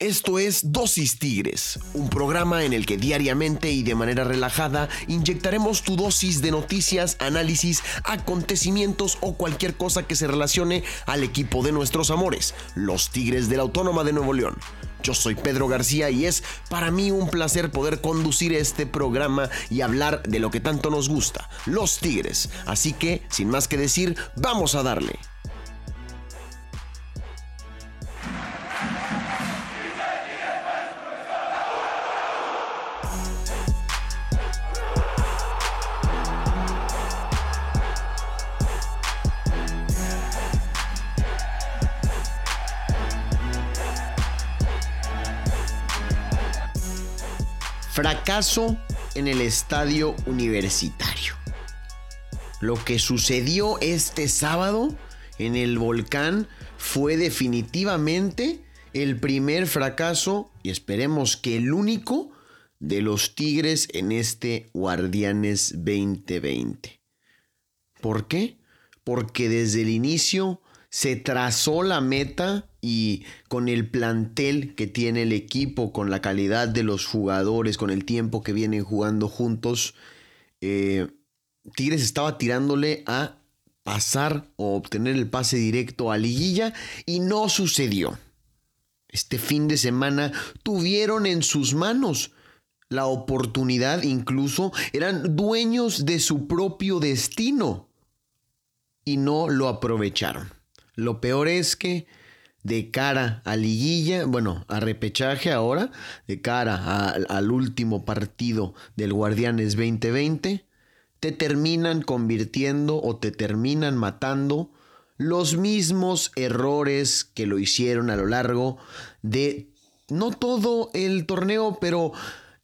Esto es Dosis Tigres, un programa en el que diariamente y de manera relajada inyectaremos tu dosis de noticias, análisis, acontecimientos o cualquier cosa que se relacione al equipo de nuestros amores, los Tigres de la Autónoma de Nuevo León. Yo soy Pedro García y es para mí un placer poder conducir este programa y hablar de lo que tanto nos gusta, los Tigres. Así que, sin más que decir, vamos a darle. Fracaso en el estadio universitario. Lo que sucedió este sábado en el volcán fue definitivamente el primer fracaso, y esperemos que el único, de los Tigres en este Guardianes 2020. ¿Por qué? Porque desde el inicio se trazó la meta y con el plantel que tiene el equipo, con la calidad de los jugadores, con el tiempo que vienen jugando juntos, eh, Tigres estaba tirándole a pasar o obtener el pase directo a liguilla y no sucedió. Este fin de semana tuvieron en sus manos la oportunidad, incluso eran dueños de su propio destino y no lo aprovecharon. Lo peor es que de cara a liguilla, bueno, a repechaje ahora, de cara al último partido del Guardianes 2020, te terminan convirtiendo o te terminan matando los mismos errores que lo hicieron a lo largo de no todo el torneo, pero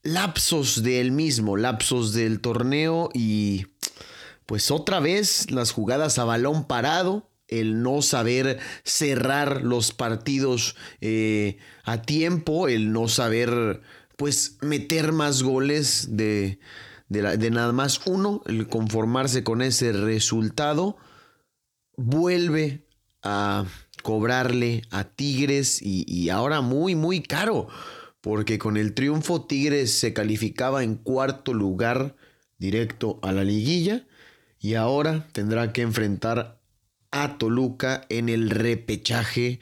lapsos del mismo, lapsos del torneo y pues otra vez las jugadas a balón parado, el no saber cerrar los partidos eh, a tiempo, el no saber pues meter más goles de, de, nada más uno, el conformarse con ese resultado, vuelve a cobrarle a Tigres y, y ahora muy, muy caro, porque con el triunfo Tigres se calificaba en cuarto lugar directo a la liguilla y ahora tendrá que enfrentar a Toluca en el repechaje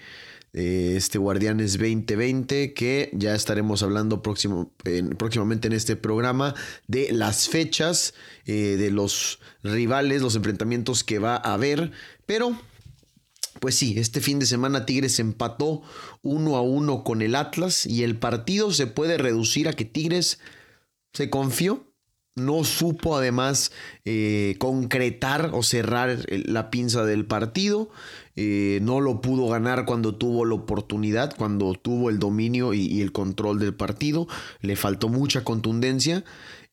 de este Guardianes 2020 que ya estaremos hablando próximo, próximamente en este programa de las fechas, eh, de los rivales, los enfrentamientos que va a haber, pero pues sí, este fin de semana Tigres empató uno a uno con el Atlas y el partido se puede reducir a que Tigres se confió, no supo además eh, concretar o cerrar la pinza del partido. Eh, no lo pudo ganar cuando tuvo la oportunidad, cuando tuvo el dominio y, el control del partido. Le faltó mucha contundencia.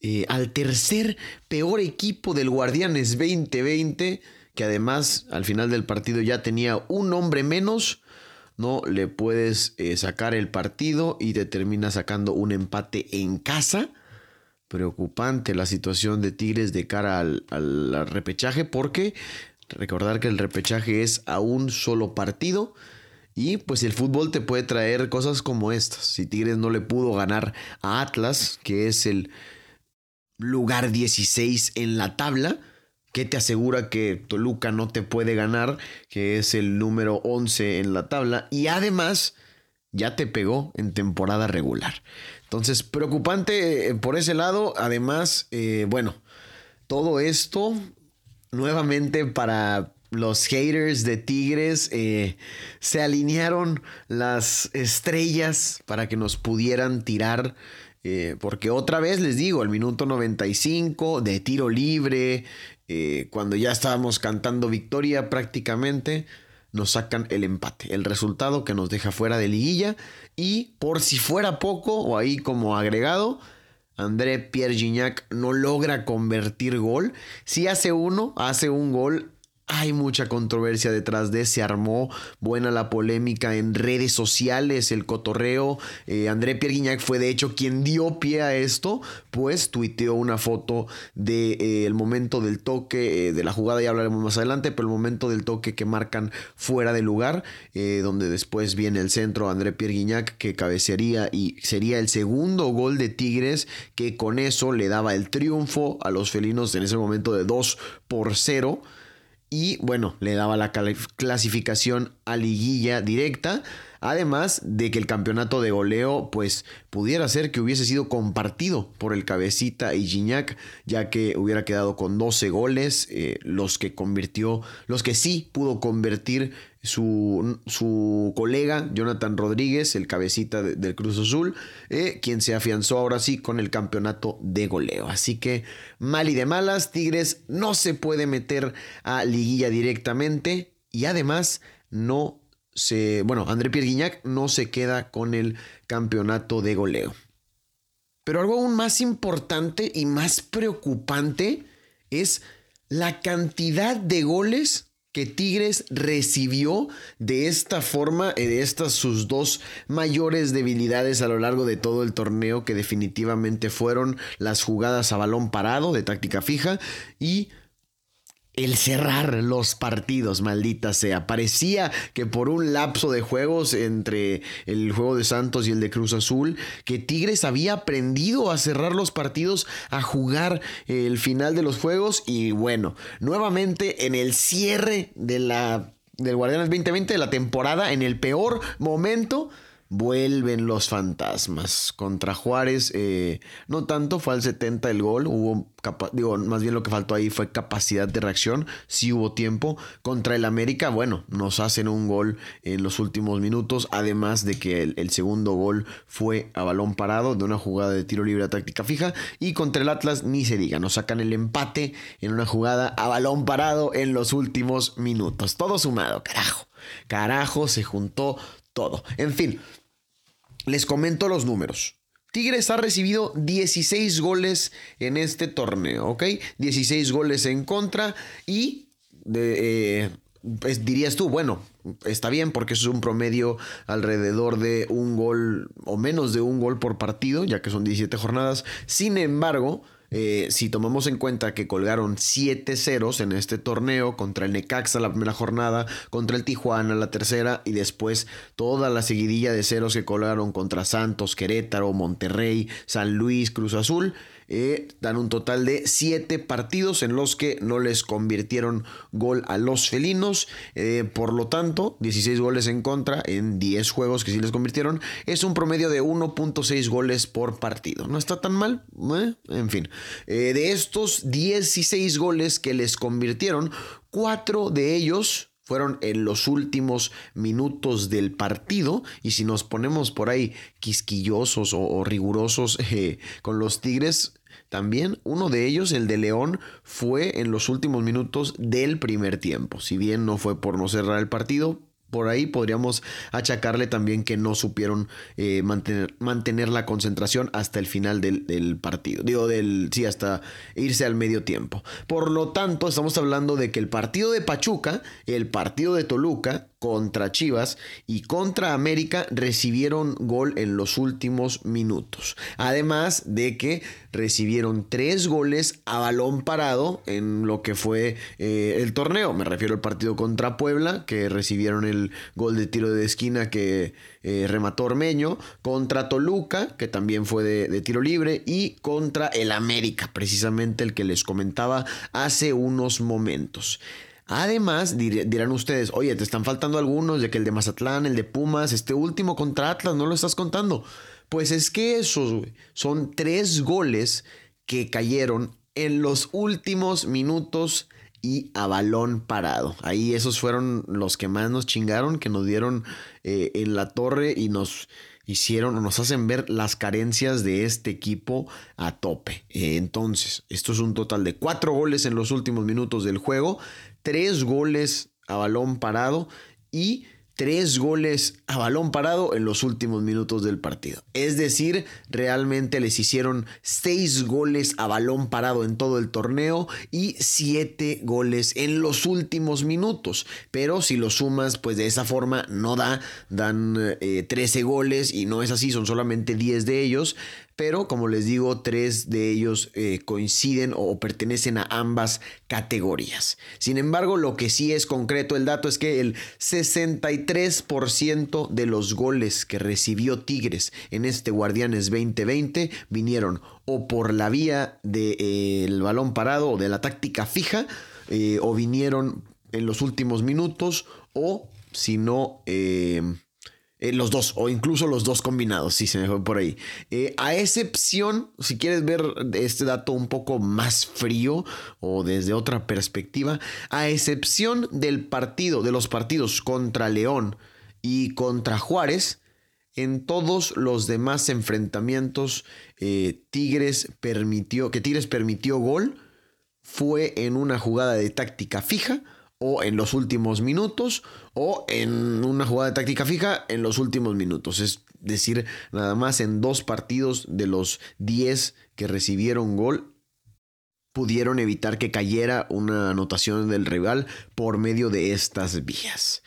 Eh, al tercer peor equipo del Guardianes 2020, que además al final del partido ya tenía un hombre menos, no le puedes sacar el partido y te termina sacando un empate en casa preocupante la situación de Tigres de cara al, repechaje porque recordar que el repechaje es a un solo partido y pues el fútbol te puede traer cosas como estas. Si Tigres no le pudo ganar a Atlas, que es el lugar 16 en la tabla, ¿qué te asegura que Toluca no te puede ganar, que es el número 11 en la tabla? Y además ya te pegó en temporada regular. Entonces, preocupante eh, por ese lado. Además, eh, bueno, todo esto nuevamente para los haters de Tigres eh, se alinearon las estrellas para que nos pudieran tirar. porque otra vez les digo, el minuto 95 de tiro libre, cuando ya estábamos cantando victoria prácticamente, nos sacan el empate, el resultado que nos deja fuera de liguilla y por si fuera poco o ahí como agregado, André Pierre Gignac no logra convertir gol. Si hace uno, hace un gol hay mucha controversia detrás de, se armó buena la polémica en redes sociales, el cotorreo. Eh, André Pierre Guignac fue de hecho quien dio pie a esto, pues tuiteó una foto del de, eh, momento del toque, eh, de la jugada ya hablaremos más adelante, pero el momento del toque que marcan fuera de lugar, donde después viene el centro André Pierre Guignac que cabecearía y sería el segundo gol de Tigres que con eso le daba el triunfo a los felinos en ese momento de 2 por 0 y bueno, le daba la clasificación a liguilla directa. Además de que el campeonato de goleo pues pudiera ser que hubiese sido compartido por el cabecita y Gignac, ya que hubiera quedado con 12 goles, eh, los que convirtió, los que sí pudo convertir su, su colega Jonathan Rodríguez, el cabecita del Cruz Azul, eh, quien se afianzó ahora sí con el campeonato de goleo. Así que mal y de malas, Tigres no se puede meter a liguilla directamente y además no se, bueno, André Pierre Guignac no se queda con el campeonato de goleo. Pero algo aún más importante y más preocupante es la cantidad de goles que Tigres recibió de esta forma, eh, de estas sus dos mayores debilidades a lo largo de todo el torneo, que definitivamente fueron las jugadas a balón parado de táctica fija y el cerrar los partidos, maldita sea. Parecía que por un lapso de juegos entre el juego de Santos y el de Cruz Azul, que Tigres había aprendido a cerrar los partidos, a jugar el final de los juegos y bueno, nuevamente en el cierre de la del Guardianes 2020 de la temporada en el peor momento Vuelven los fantasmas. Contra Juárez, eh, no tanto, fue al 70 el gol. Hubo, digo, más bien lo que faltó ahí fue capacidad de reacción. Sí hubo tiempo. Contra el América, bueno, nos hacen un gol en los últimos minutos. Además de que el, segundo gol fue a balón parado de una jugada de tiro libre a táctica fija. Y contra el Atlas, ni se diga, nos sacan el empate en una jugada a balón parado en los últimos minutos. Todo sumado, carajo. Carajo, se juntó todo. En fin, les comento los números. Tigres ha recibido 16 goles en este torneo, ¿ok? 16 goles en contra y eh, dirías tú, bueno, está bien porque eso es un promedio alrededor de un gol o menos de un gol por partido, ya que son 17 jornadas. Sin embargo, eh, si tomamos en cuenta que colgaron 7 ceros en este torneo contra el Necaxa la primera jornada, contra el Tijuana la tercera y después toda la seguidilla de ceros que colgaron contra Santos, Querétaro, Monterrey, San Luis, Cruz Azul, eh, dan un total de 7 partidos en los que no les convirtieron gol a los felinos. Eh, por lo tanto, 16 goles en contra en 10 juegos que sí les convirtieron. Es un promedio de 1.6 goles por partido. No está tan mal. ¿eh? En fin, de estos 16 goles que les convirtieron, 4 de ellos fueron en los últimos minutos del partido y si nos ponemos por ahí quisquillosos o, rigurosos con los Tigres, también uno de ellos, el de León, fue en los últimos minutos del primer tiempo. Si bien no fue por no cerrar el partido, por ahí podríamos achacarle también que no supieron eh, mantener, la concentración hasta el final del, del, partido. Digo, del, sí, hasta irse al medio tiempo. Por lo tanto, estamos hablando de que el partido de Pachuca, el partido de Toluca contra Chivas y contra América recibieron gol en los últimos minutos. Además de que recibieron tres goles a balón parado en lo que fue eh, el torneo. Me refiero al partido contra Puebla, que recibieron el gol de tiro de esquina que eh, remató Ormeño. Contra Toluca, que también fue de, de tiro libre. Y contra el América, precisamente el que les comentaba hace unos momentos. Además, dirán ustedes, oye, te están faltando algunos, de que el de Mazatlán, el de Pumas, este último contra Atlas, no lo estás contando. Pues es que esos son tres goles que cayeron en los últimos minutos y a balón parado. Ahí esos fueron los que más nos chingaron, que nos dieron eh, en la torre y nos hicieron o nos hacen ver las carencias de este equipo a tope. Eh, entonces, esto es un total de cuatro goles en los últimos minutos del juego tres goles a balón parado y tres goles a balón parado en los últimos minutos del partido. Es decir, realmente les hicieron seis goles a balón parado en todo el torneo y siete goles en los últimos minutos. Pero si lo sumas, pues de esa forma no da, dan 13 eh, goles y no es así, son solamente 10 de ellos pero como les digo, tres de ellos eh, coinciden o pertenecen a ambas categorías. Sin embargo, lo que sí es concreto el dato es que el 63% de los goles que recibió Tigres en este Guardianes 2020 vinieron o por la vía del eh, balón parado o de la táctica fija, eh, o vinieron en los últimos minutos, o si no eh, los dos, o incluso los dos combinados, si se me fue por ahí. Eh, a excepción, si quieres ver este dato un poco más frío o desde otra perspectiva, a excepción del partido, de los partidos contra León y contra Juárez, en todos los demás enfrentamientos, eh, Tigres permitió, que Tigres permitió gol, fue en una jugada de táctica fija o en los últimos minutos o en una jugada de táctica fija en los últimos minutos. Es decir, nada más en dos partidos de los 10 que recibieron gol pudieron evitar que cayera una anotación del rival por medio de estas vías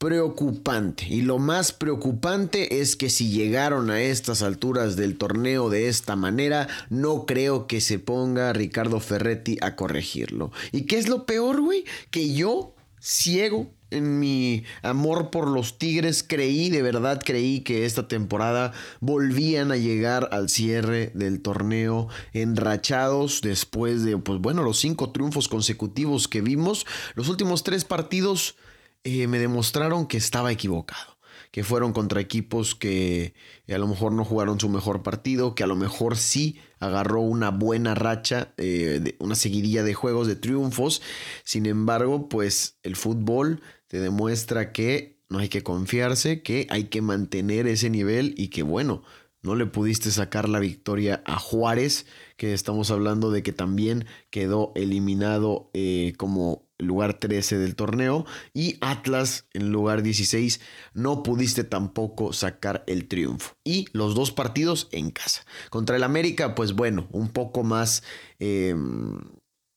preocupante. Y lo más preocupante es que si llegaron a estas alturas del torneo de esta manera, no creo que se ponga Ricardo Ferretti a corregirlo. ¿Y qué es lo peor, güey? Que yo, ciego en mi amor por los Tigres, creí, de verdad creí que esta temporada volvían a llegar al cierre del torneo enrachados después de, pues bueno, los cinco triunfos consecutivos que vimos. Los últimos tres partidos eh, me demostraron que estaba equivocado, que fueron contra equipos que a lo mejor no jugaron su mejor partido, que a lo mejor sí agarró una buena racha, eh, una seguidilla de juegos, de triunfos. Sin embargo, pues el fútbol te demuestra que no hay que confiarse, que hay que mantener ese nivel y que bueno, no le pudiste sacar la victoria a Juárez, que estamos hablando de que también quedó eliminado eh, como lugar 13 del torneo y Atlas en lugar 16 no pudiste tampoco sacar el triunfo. Y los dos partidos en casa. Contra el América pues bueno un poco más em,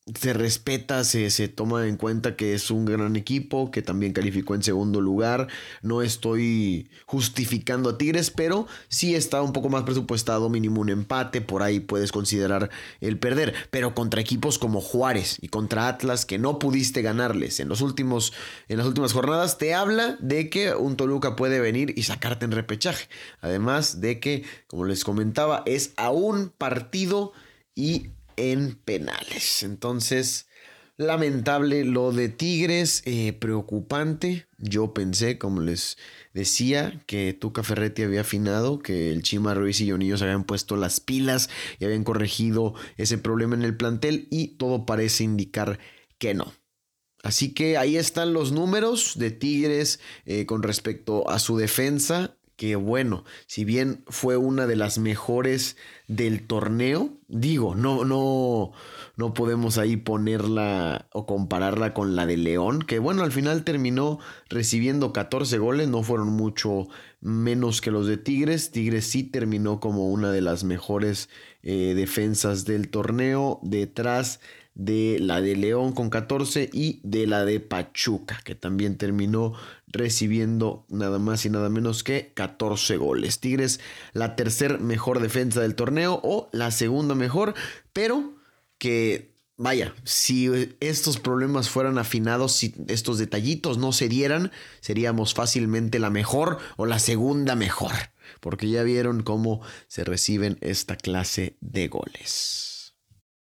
se respeta, se, se, toma en cuenta que es un gran equipo, que también calificó en segundo lugar. No estoy justificando a Tigres, pero sí está un poco más presupuestado, mínimo un empate, por ahí puedes considerar el perder. Pero contra equipos como Juárez y contra Atlas, que no pudiste ganarles en, los últimos, en las últimas jornadas, te habla de que un Toluca puede venir y sacarte en repechaje. Además de que, como les comentaba, es a un partido y en penales. Entonces, lamentable lo de Tigres, eh, preocupante. Yo pensé, como les decía, que Tuca Ferretti había afinado, que el Chima Ruiz y Jonillos habían puesto las pilas y habían corregido ese problema en el plantel y todo parece indicar que no. Así que ahí están los números de Tigres eh, con respecto a su defensa que bueno, si bien fue una de las mejores del torneo, digo, no, no, no podemos ahí ponerla o compararla con la de León, que bueno, al final terminó recibiendo 14 goles, no fueron mucho menos que los de Tigres. Tigres sí terminó como una de las mejores eh, defensas del torneo, detrás de la de León con 14 y de la de Pachuca, que también terminó recibiendo nada más y nada menos que 14 goles. Tigres, la tercer mejor defensa del torneo o la segunda mejor, pero que Vaya, si estos problemas fueran afinados, si estos detallitos no se dieran, seríamos fácilmente la mejor o la segunda mejor, porque ya vieron cómo se reciben esta clase de goles.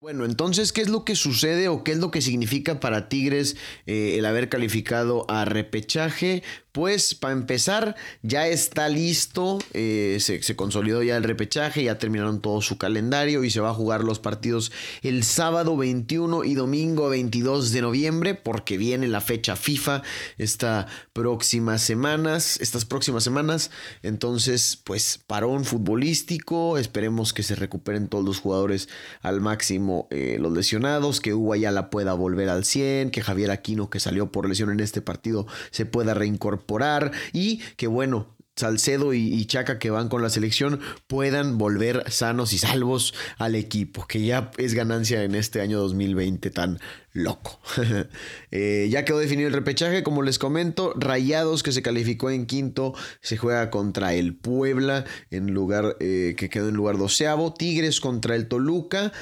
Bueno, entonces, ¿qué es lo que sucede o qué es lo que significa para Tigres eh, el haber calificado a repechaje? Pues para empezar, ya está listo, eh, se, consolidó ya el repechaje, ya terminaron todo su calendario y se va a jugar los partidos el sábado 21 y domingo 22 de noviembre, porque viene la fecha FIFA semanas, estas próximas semanas. Entonces, pues parón futbolístico, esperemos que se recuperen todos los jugadores al máximo, eh, los lesionados, que Hugo la pueda volver al 100, que Javier Aquino, que salió por lesión en este partido, se pueda reincorporar y que bueno, Salcedo y, Chaca que van con la selección puedan volver sanos y salvos al equipo, que ya es ganancia en este año 2020 tan loco. Eh, ya quedó definido el repechaje, como les comento, Rayados que se calificó en quinto, se juega contra el Puebla en lugar eh, que quedó en lugar doceavo, Tigres contra el Toluca.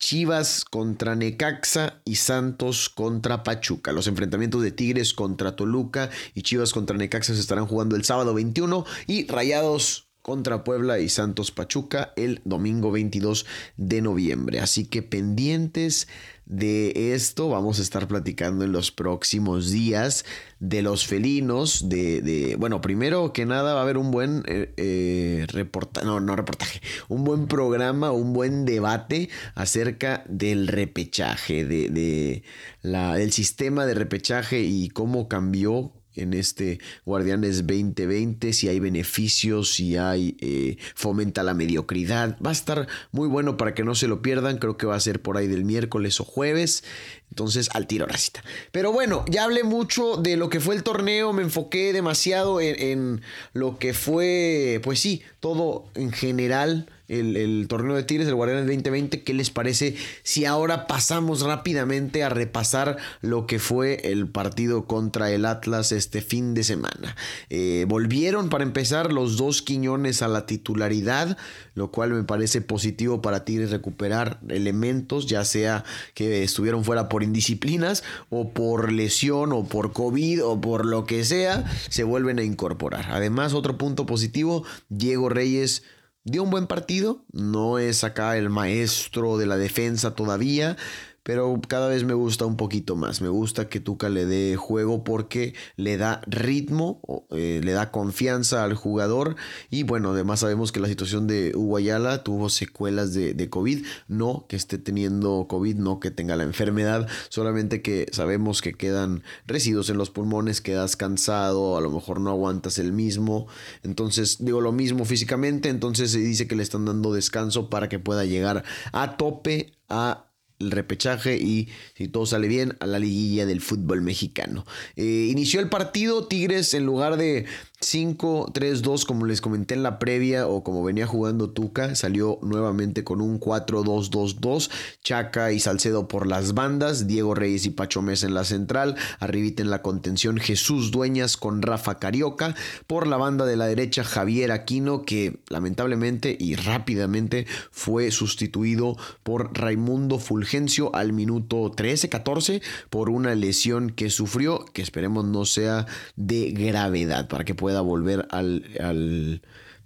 Chivas contra Necaxa y Santos contra Pachuca. Los enfrentamientos de Tigres contra Toluca y Chivas contra Necaxa se estarán jugando el sábado 21 y Rayados contra Puebla y Santos Pachuca el domingo 22 de noviembre. Así que pendientes de esto vamos a estar platicando en los próximos días de los felinos, de, bueno, primero que nada va a haber un buen eh, eh, reportaje, no, no reportaje, un buen programa, un buen debate acerca del repechaje, de, de la, del sistema de repechaje y cómo cambió en este Guardianes 2020, si hay beneficios, si hay eh, fomenta la mediocridad. Va a estar muy bueno para que no se lo pierdan. Creo que va a ser por ahí del miércoles o jueves. Entonces, al tiro racita. Pero bueno, ya hablé mucho de lo que fue el torneo. Me enfoqué demasiado en, en lo que fue, pues sí, todo en general el, torneo de Tigres, el Guardianes 2020. ¿Qué les parece si ahora pasamos rápidamente a repasar lo que fue el partido contra el Atlas este fin de semana? Eh, volvieron para empezar los dos Quiñones a la titularidad, lo cual me parece positivo para Tigres recuperar elementos, ya sea que estuvieron fuera por indisciplinas o por lesión o por COVID o por lo que sea, se vuelven a incorporar. Además, otro punto positivo, Diego Reyes dio un buen partido, no es acá el maestro de la defensa todavía, pero cada vez me gusta un poquito más. Me gusta que Tuca le dé juego porque le da ritmo, eh, le da confianza al jugador. Y bueno, además sabemos que la situación de Uguayala tuvo secuelas de, de, COVID. No que esté teniendo COVID, no que tenga la enfermedad, solamente que sabemos que quedan residuos en los pulmones, quedas cansado, a lo mejor no aguantas el mismo. Entonces, digo lo mismo físicamente. Entonces se dice que le están dando descanso para que pueda llegar a tope a el repechaje y si todo sale bien a la liguilla del fútbol mexicano. Eh, inició el partido, Tigres en lugar de 5-3-2 como les comenté en la previa o como venía jugando Tuca, salió nuevamente con un 4-2-2-2, Chaca y Salcedo por las bandas, Diego Reyes y Pacho Mesa en la central, arribita en la contención Jesús Dueñas con Rafa Carioca, por la banda de la derecha Javier Aquino que lamentablemente y rápidamente fue sustituido por Raimundo Fulgencio al minuto 13-14 por una lesión que sufrió, que esperemos no sea de gravedad para que pueda pueda volver al, al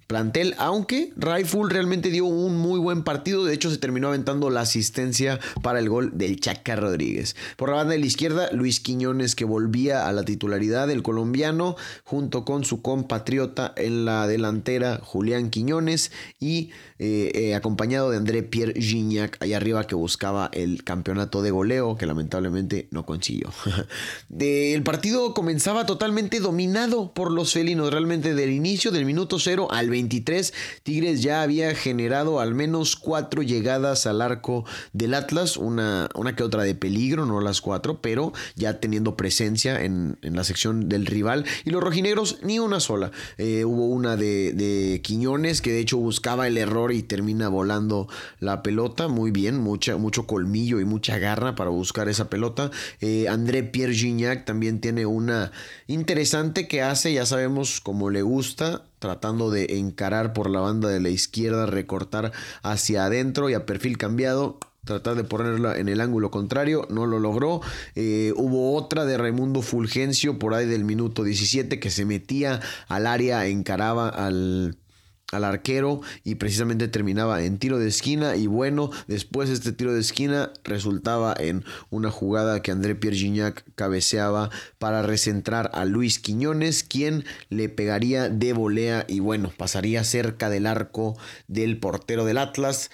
plantel, aunque Rifle realmente dio un muy buen partido, de hecho se terminó aventando la asistencia para el gol del Chaca Rodríguez. Por la banda de la izquierda, Luis Quiñones que volvía a la titularidad del colombiano junto con su compatriota en la delantera Julián Quiñones y eh, eh, acompañado de André Pierre Gignac allá arriba que buscaba el campeonato de goleo que lamentablemente no consiguió. el partido comenzaba totalmente dominado por los felinos, realmente del inicio del minuto 0 al 23, Tigres ya había generado al menos cuatro llegadas al arco del Atlas, una, una que otra de peligro, no las cuatro, pero ya teniendo presencia en, la sección del rival. Y los rojinegros, ni una sola. Eh, hubo una de, Quiñones que de hecho buscaba el error y termina volando la pelota. Muy bien, mucha, mucho colmillo y mucha garra para buscar esa pelota. Eh, André Pierre Gignac también tiene una interesante que hace, ya sabemos cómo le gusta tratando de encarar por la banda de la izquierda, recortar hacia adentro y a perfil cambiado tratar de ponerla en el ángulo contrario, no lo logró. Eh, hubo otra de Raimundo Fulgencio por ahí del minuto 17 que se metía al área, encaraba al al arquero y precisamente terminaba en tiro de esquina y bueno, después este tiro de esquina resultaba en una jugada que André Pierre Gignac cabeceaba para recentrar a Luis Quiñones, quien le pegaría de volea y bueno, pasaría cerca del arco del portero del Atlas.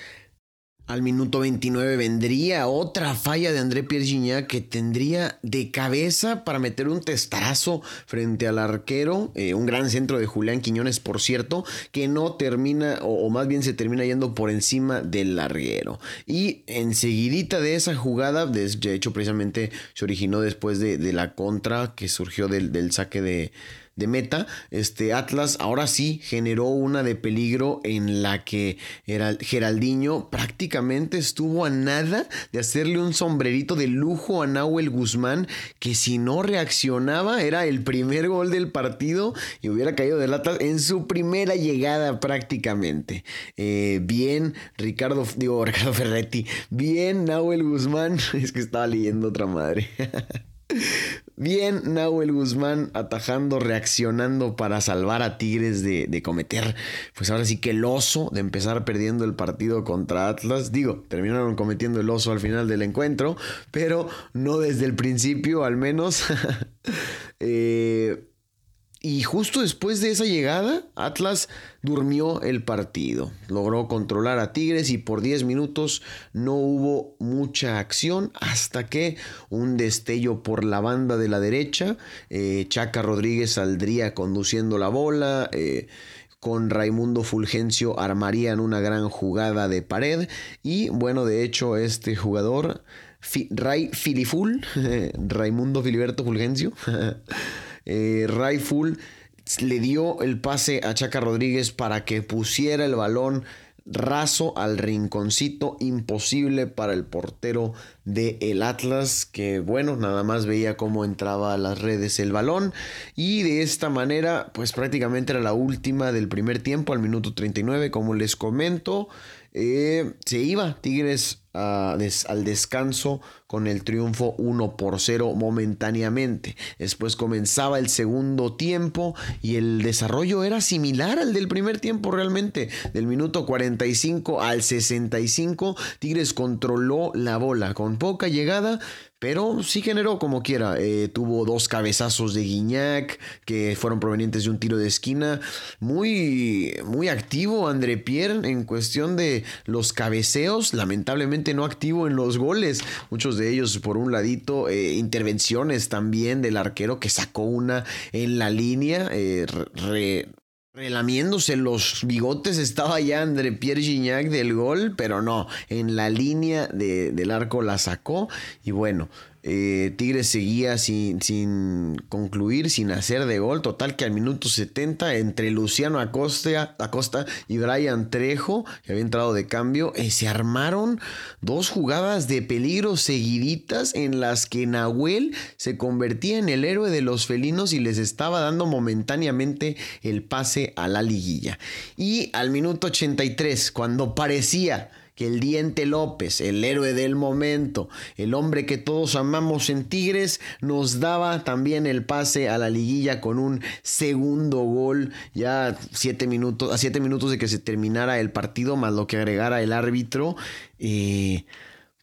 Al minuto 29 vendría otra falla de André Pierre que tendría de cabeza para meter un testarazo frente al arquero. Eh, un gran centro de Julián Quiñones, por cierto, que no termina, o, más bien se termina yendo por encima del larguero. Y enseguidita de esa jugada, de hecho precisamente se originó después de, la contra que surgió del, saque de, de meta, este Atlas ahora sí generó una de peligro en la que era Geraldiño prácticamente estuvo a nada de hacerle un sombrerito de lujo a Nahuel Guzmán, que si no reaccionaba era el primer gol del partido y hubiera caído del Atlas en su primera llegada prácticamente. Eh, bien, Ricardo, digo Ricardo Ferretti, bien Nahuel Guzmán, es que estaba leyendo otra madre. Bien, Nahuel Guzmán atajando, reaccionando para salvar a Tigres de, cometer, pues ahora sí que el oso de empezar perdiendo el partido contra Atlas. Digo, terminaron cometiendo el oso al final del encuentro, pero no desde el principio al menos. eh, y justo después de esa llegada, Atlas durmió el partido. Logró controlar a Tigres y por 10 minutos no hubo mucha acción hasta que un destello por la banda de la derecha. Eh, Chaca Rodríguez saldría conduciendo la bola. Eh, con Raimundo Fulgencio armarían una gran jugada de pared. Y bueno, de hecho, este jugador, Ray Filiful, Raimundo Filiberto Fulgencio. eh, le dio el pase a Chaca Rodríguez para que pusiera el balón raso al rinconcito imposible para el portero de el Atlas que bueno nada más veía cómo entraba a las redes el balón. Y de esta manera pues prácticamente era la última del primer tiempo al minuto 39 como les comento eh, se iba Tigres al descanso con el triunfo 1 por 0 momentáneamente. Después comenzaba el segundo tiempo y el desarrollo era similar al del primer tiempo realmente. Del minuto 45 al 65 Tigres controló la bola con poca llegada, pero sí generó como quiera. Eh, tuvo dos cabezazos de Guiñac que fueron provenientes de un tiro de esquina. Muy, muy activo André Pierre en cuestión de los cabeceos. Lamentablemente no activo en los goles. Muchos de ellos por un ladito. Eh, intervenciones también del arquero que sacó una en la línea. Eh, Relamiéndose los bigotes estaba ya André Pierre Gignac del gol, pero no, en la línea del arco la sacó y bueno, eh, Tigres seguía sin, sin, concluir, sin hacer de gol. Total que al minuto 70, entre Luciano Acosta, Acosta y Brian Trejo, que había entrado de cambio, eh, se armaron dos jugadas de peligro seguiditas en las que Nahuel se convertía en el héroe de los felinos y les estaba dando momentáneamente el pase a la liguilla. Y al minuto 83, cuando parecía que el Diente López, el héroe del momento, el hombre que todos amamos en Tigres, nos daba también el pase a la liguilla con un segundo gol, ya siete minutos, a siete minutos de que se terminara el partido, más lo que agregara el árbitro. Eh,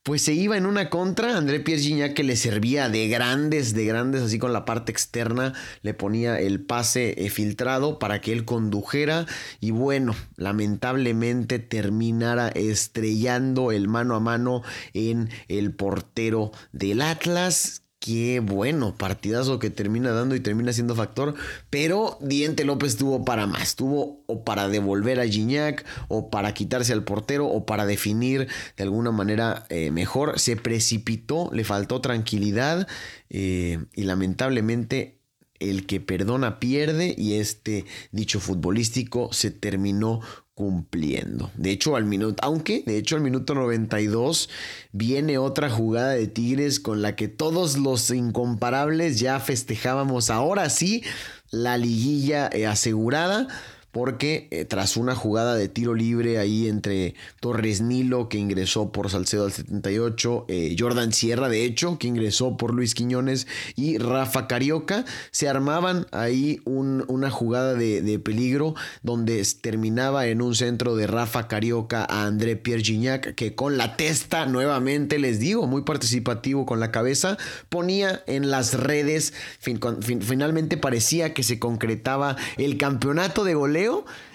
pues se iba en una contra. André Pierre Gignac que le servía de grandes, de grandes, así con la parte externa, le ponía el pase eh, filtrado para que él condujera. Y bueno, lamentablemente terminara estrellando el mano a mano en el portero del Atlas Qué bueno, partidazo que termina dando y termina siendo factor. Pero Diente López tuvo para más. Tuvo o para devolver a Gignac, o para quitarse al portero, o para definir de alguna manera eh, mejor. Se precipitó, le faltó tranquilidad. Eh, y lamentablemente el que perdona pierde. Y este dicho futbolístico se terminó cumpliendo. De hecho, al minuto, aunque de hecho al minuto 92 viene otra jugada de Tigres con la que todos los incomparables ya festejábamos ahora sí la liguilla eh, asegurada porque eh, tras una jugada de tiro libre ahí entre Torres Nilo, que ingresó por Salcedo al 78, eh, Jordan Sierra, de hecho, que ingresó por Luis Quiñones, y Rafa Carioca, se armaban ahí una jugada de, peligro donde terminaba en un centro de Rafa Carioca a André Pierre Gignac, que con la testa, nuevamente les digo, muy participativo con la cabeza, ponía en las redes, finalmente parecía que se concretaba el campeonato de goleo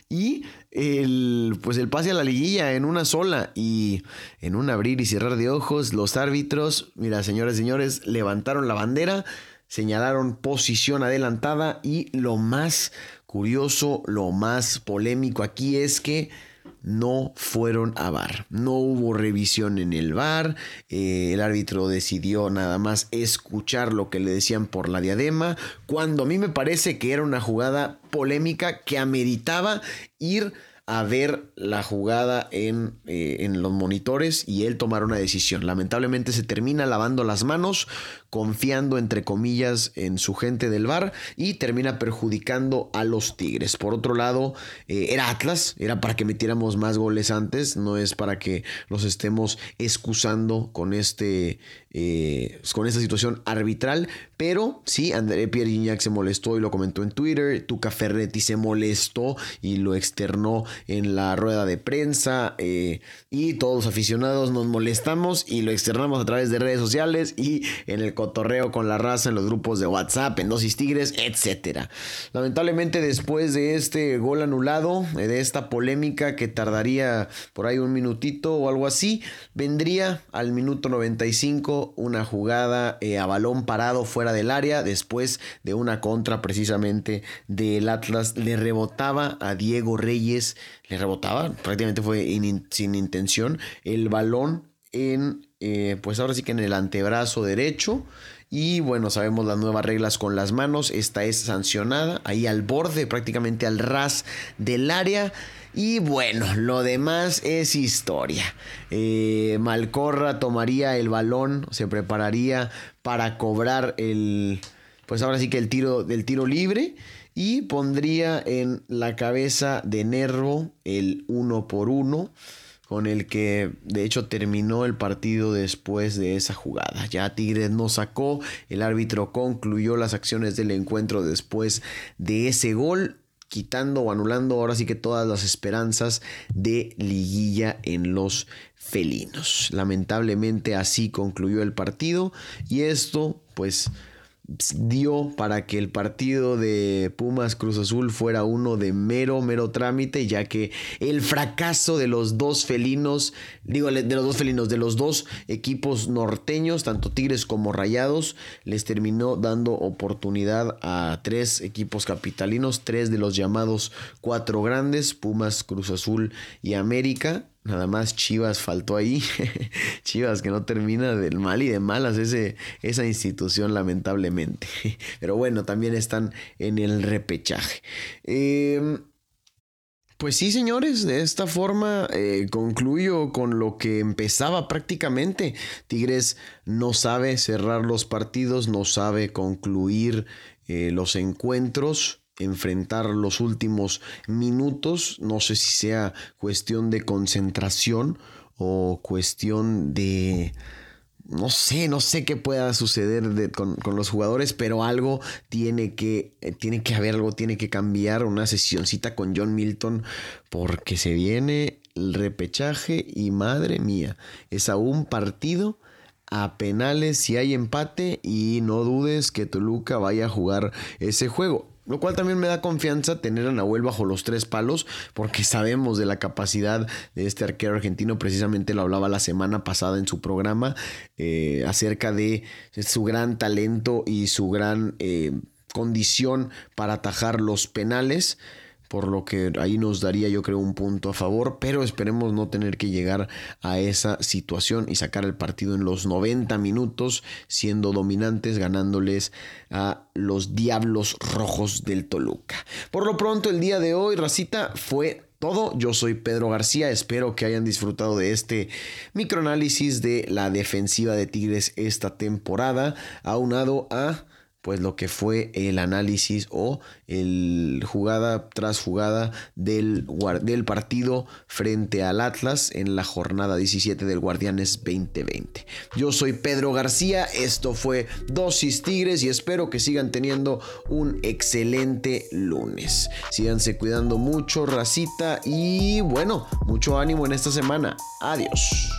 y el, pues el pase a la liguilla en una sola y en un abrir y cerrar de ojos los árbitros, mira señores señores, levantaron la bandera, señalaron posición adelantada y lo más curioso, lo más polémico aquí es que no fueron a bar. No hubo revisión en el bar. Eh, el árbitro decidió nada más escuchar lo que le decían por la diadema. Cuando a mí me parece que era una jugada polémica que ameritaba ir a ver la jugada en, eh, en, los monitores y él tomar una decisión. Lamentablemente se termina lavando las manos confiando entre comillas en su gente del bar y termina perjudicando a los Tigres. Por otro lado, eh, era Atlas, era para que metiéramos más goles antes, no es para que los estemos excusando con este eh, con esta situación arbitral, pero sí, André Pierre Gignac se molestó y lo comentó en Twitter, Tuca Ferretti se molestó y lo externó en la rueda de prensa eh, y todos los aficionados nos molestamos y lo externamos a través de redes sociales y en el cotorreo con la raza en los grupos de WhatsApp, en Dosis Tigres, etc. Lamentablemente después de este gol anulado, eh, de esta polémica que tardaría por ahí un minutito o algo así, vendría al minuto 95 una jugada eh, a balón parado fuera del área, después de una contra precisamente del Atlas, le rebotaba a Diego Reyes, le rebotaba, prácticamente fue sin intención, el balón en eh, pues ahora sí que en el antebrazo derecho. Y bueno, sabemos las nuevas reglas con las manos. Esta es sancionada ahí al borde, prácticamente al ras del área. Y bueno, lo demás es historia. Eh, Malcorra tomaría el balón, se prepararía para cobrar el, pues ahora sí que el tiro del tiro libre y pondría en la cabeza de Nervo el uno por uno con el que de hecho terminó el partido después de esa jugada. Ya Tigres no sacó, el árbitro concluyó las acciones del encuentro después de ese gol quitando o anulando ahora sí que todas las esperanzas de liguilla en los felinos. Lamentablemente así concluyó el partido y esto pues dio para que el partido de Pumas Cruz Azul fuera uno de mero, mero trámite, ya que el fracaso de los dos felinos, digo, de los dos felinos, de los dos equipos norteños, tanto Tigres como Rayados, les terminó dando oportunidad a tres equipos capitalinos, tres de los llamados cuatro grandes, Pumas, Cruz Azul y América, Nada más Chivas faltó ahí. Chivas que no termina del mal y de malas ese, esa institución lamentablemente. Pero bueno, también están en el repechaje. Em, pues sí, señores, de esta forma eh, concluyo con lo que empezaba prácticamente. Tigres no sabe cerrar los partidos, no sabe concluir eh, los encuentros enfrentar los últimos minutos. No sé si sea cuestión de concentración o cuestión de... No sé, no sé qué pueda suceder con, los jugadores, pero algo tiene que, eh, tiene que haber, algo tiene que cambiar, una sesioncita con John Milton, porque se viene el repechaje y madre mía, es a un partido a penales si hay empate y no dudes que Toluca vaya a jugar ese juego. Lo cual también me da confianza tener a Nahuel bajo los tres palos, porque sabemos de la capacidad de este arquero argentino. Precisamente lo hablaba la semana pasada en su programa eh, acerca de su gran talento y su gran eh, condición para atajar los penales por lo que ahí nos daría yo creo un punto a favor, pero esperemos no tener que llegar a esa situación y sacar el partido en los 90 minutos siendo dominantes, ganándoles a los Diablos Rojos del Toluca. Por lo pronto el día de hoy, Racita, fue todo. Yo soy Pedro García, espero que hayan disfrutado de este microanálisis de la defensiva de Tigres esta temporada, aunado a pues lo que fue el análisis o el jugada tras jugada del, del partido frente al Atlas en la jornada 17 del Guardianes 2020. Yo soy Pedro García, esto fue Dosis Tigres y espero que sigan teniendo un excelente lunes. Síganse cuidando mucho, racita, y bueno, mucho ánimo en esta semana. Adiós.